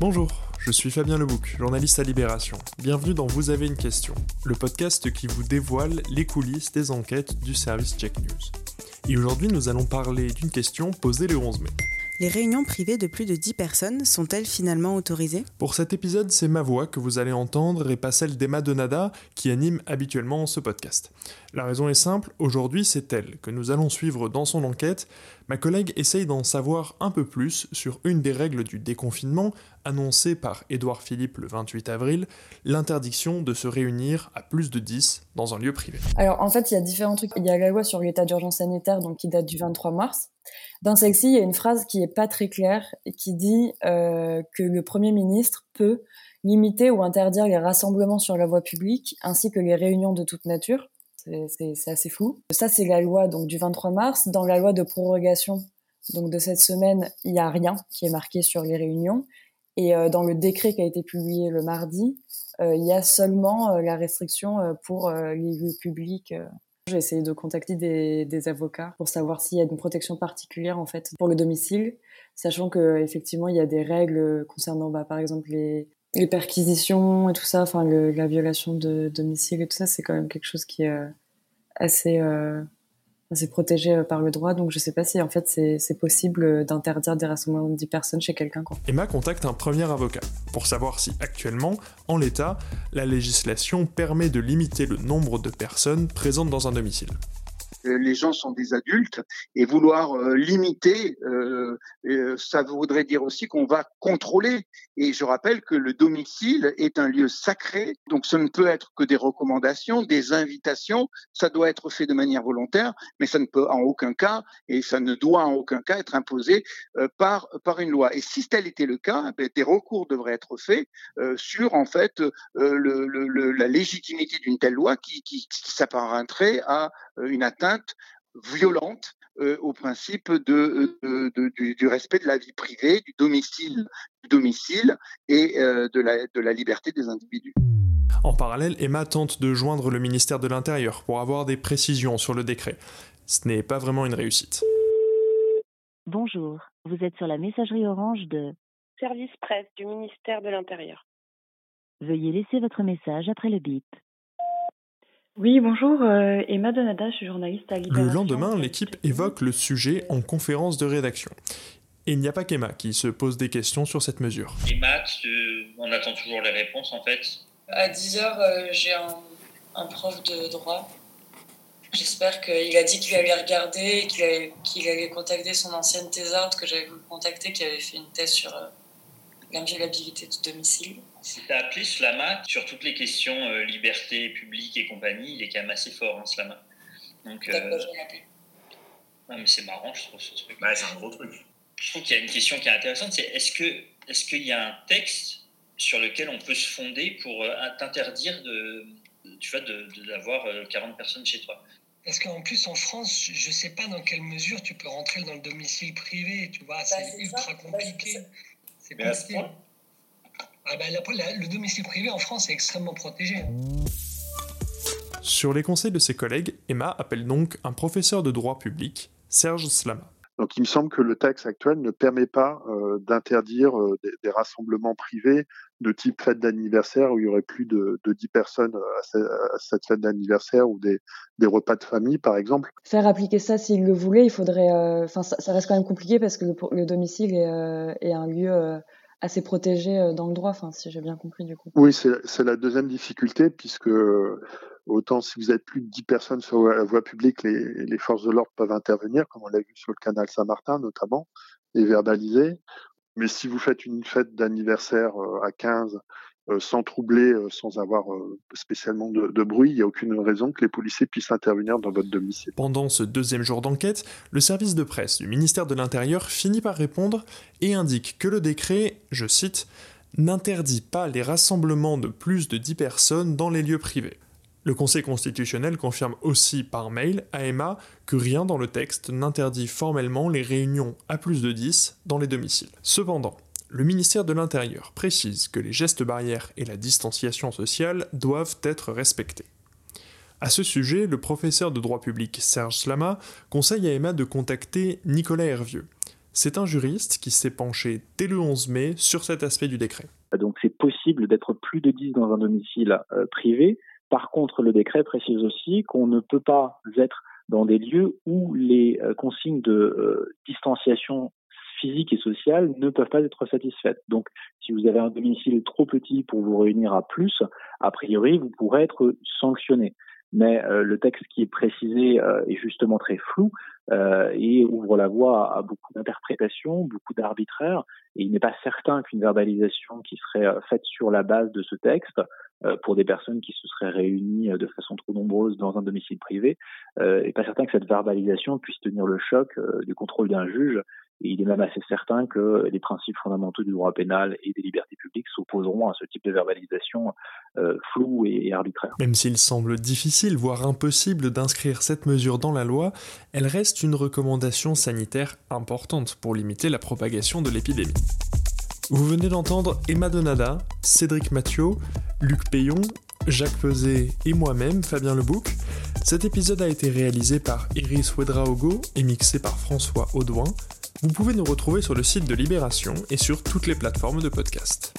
Bonjour, je suis Fabien Lebouc, journaliste à Libération. Bienvenue dans Vous avez une question, le podcast qui vous dévoile les coulisses des enquêtes du service Check News. Et aujourd'hui, nous allons parler d'une question posée le 11 mai. Les réunions privées de plus de 10 personnes sont-elles finalement autorisées? Pour cet épisode, c'est ma voix que vous allez entendre et pas celle d'Emma Donada qui anime habituellement ce podcast. La raison est simple, aujourd'hui c'est elle que nous allons suivre dans son enquête. Ma collègue essaye d'en savoir un peu plus sur une des règles du déconfinement annoncée par Édouard Philippe le 28 avril, l'interdiction de se réunir à plus de 10 dans un lieu privé. Alors en fait, il y a différents trucs. Il y a la loi sur l'état d'urgence sanitaire donc qui date du 23 mars. Dans celle-ci, il y a une phrase qui est pas très claire et qui dit euh, que le Premier ministre peut limiter ou interdire les rassemblements sur la voie publique ainsi que les réunions de toute nature c'est assez flou. Ça, c'est la loi du 23 mars. Dans la loi de prorogation donc de cette semaine, il n'y a rien qui est marqué sur les réunions. Et euh, dans le décret qui a été publié le mardi, euh, il y a seulement la restriction pour les lieux publics. J'ai essayé de contacter des, avocats pour savoir s'il y a une protection particulière en fait pour le domicile, sachant que effectivement il y a des règles concernant bah, par exemple les, les perquisitions et tout ça, enfin la violation de domicile et tout ça, c'est quand même quelque chose qui est euh, assez, euh, assez protégé euh, par le droit. Donc je sais pas si en fait c'est possible d'interdire des rassemblements de 10 personnes chez quelqu'un. Emma contacte un premier avocat pour savoir si actuellement, en l'état, la législation permet de limiter le nombre de personnes présentes dans un domicile. Euh, les gens sont des adultes et vouloir euh, limiter, euh, ça voudrait dire aussi qu'on va contrôler. Et je rappelle que le domicile est un lieu sacré, donc ce ne peut être que des recommandations, des invitations. Ça doit être fait de manière volontaire, mais ça ne peut en aucun cas et ça ne doit en aucun cas être imposé par par une loi. Et si tel était le cas, eh des recours devraient être faits sur en fait la légitimité d'une telle loi qui, qui, qui s'apparenterait à une atteinte violente euh, au principe de, euh, du, respect de la vie privée, du domicile, du domicile et euh, de, la, de la liberté des individus. En parallèle, Emma tente de joindre le ministère de l'Intérieur pour avoir des précisions sur le décret. Ce n'est pas vraiment une réussite. Bonjour, vous êtes sur la messagerie orange de Service presse du ministère de l'Intérieur. Veuillez laisser votre message après le bip. Oui, bonjour, euh, Emma Donada, je suis journaliste à Libération. Le lendemain, l'équipe évoque le sujet en conférence de rédaction. Et il n'y a pas qu'Emma qui se pose des questions sur cette mesure. Emma, on attend toujours les réponses en fait. À 10h, euh, j'ai un, prof de droit. J'espère qu'il a dit qu'il allait regarder, qu'il allait, contacter son ancienne thésarde que j'avais voulu contacter, qui avait fait une thèse sur euh, l'inviolabilité de domicile. Si tu as appelé Slama sur toutes les questions euh, liberté publique et compagnie, il est quand même assez fort, hein, Slama. Donc, euh... non, mais c'est marrant, je trouve, ce truc. Bah, c'est un gros truc. Je trouve qu'il y a une question qui est intéressante, c'est est-ce que est-ce qu'il y a un texte sur lequel on peut se fonder pour euh, t'interdire de, tu vois, d'avoir 40 euh, personnes chez toi? Parce qu'en plus, en France, je ne sais pas dans quelle mesure tu peux rentrer dans le domicile privé, tu vois, bah, c'est ultra bah, compliqué. C'est compliqué. Ah bah, le domicile privé en France est extrêmement protégé. Sur les conseils de ses collègues, Emma appelle donc un professeur de droit public, Serge Slama. Donc il me semble que le texte actuel ne permet pas euh, d'interdire euh, des, rassemblements privés de type fête d'anniversaire où il y aurait plus de, de 10 personnes à, cette fête d'anniversaire ou des, repas de famille par exemple. Faire appliquer ça s'il le voulait, il faudrait... Euh, enfin ça, reste quand même compliqué parce que le, le domicile est, un lieu assez protégé euh, dans le droit, si j'ai bien compris du coup. Oui, c'est la deuxième difficulté, puisque autant si vous êtes plus de 10 personnes sur la voie publique, les, forces de l'ordre peuvent intervenir, comme on l'a vu sur le canal Saint-Martin notamment, et verbaliser. Mais si vous faites une fête d'anniversaire euh, à 15 euh, sans troubler, euh, sans avoir euh, spécialement de, bruit. Il n'y a aucune raison que les policiers puissent intervenir dans votre domicile. Pendant ce deuxième jour d'enquête, le service de presse du ministère de l'Intérieur finit par répondre et indique que le décret, je cite, n'interdit pas les rassemblements de plus de 10 personnes dans les lieux privés. Le Conseil constitutionnel confirme aussi par mail à Emma que rien dans le texte n'interdit formellement les réunions à plus de 10 dans les domiciles. Cependant, le ministère de l'Intérieur précise que les gestes barrières et la distanciation sociale doivent être respectés. À ce sujet, le professeur de droit public Serge Slama conseille à Emma de contacter Nicolas Hervieux. C'est un juriste qui s'est penché dès le 11 mai sur cet aspect du décret. Donc c'est possible d'être plus de 10 dans un domicile euh, privé. Par contre, le décret précise aussi qu'on ne peut pas être dans des lieux où les euh, consignes de euh, distanciation physique et sociale ne peuvent pas être satisfaites. Donc, si vous avez un domicile trop petit pour vous réunir à plus, a priori, vous pourrez être sanctionné mais euh, le texte qui est précisé euh, est justement très flou euh, et ouvre la voie à, beaucoup d'interprétations, beaucoup d'arbitraires, et il n'est pas certain qu'une verbalisation qui serait faite sur la base de ce texte pour des personnes qui se seraient réunies de façon trop nombreuse dans un domicile privé, n'est pas certain que cette verbalisation puisse tenir le choc du contrôle d'un juge il est même assez certain que les principes fondamentaux du droit pénal et des libertés publiques s'opposeront à ce type de verbalisation euh, floue et, arbitraire. Même s'il semble difficile, voire impossible d'inscrire cette mesure dans la loi, elle reste une recommandation sanitaire importante pour limiter la propagation de l'épidémie. Vous venez d'entendre Emma Donada, Cédric Mathieu, Luc Payon, Jacques Peset et moi-même, Fabien Lebouc. Cet épisode a été réalisé par Iris Ouedraogo et mixé par François Audouin. Vous pouvez nous retrouver sur le site de Libération et sur toutes les plateformes de podcast.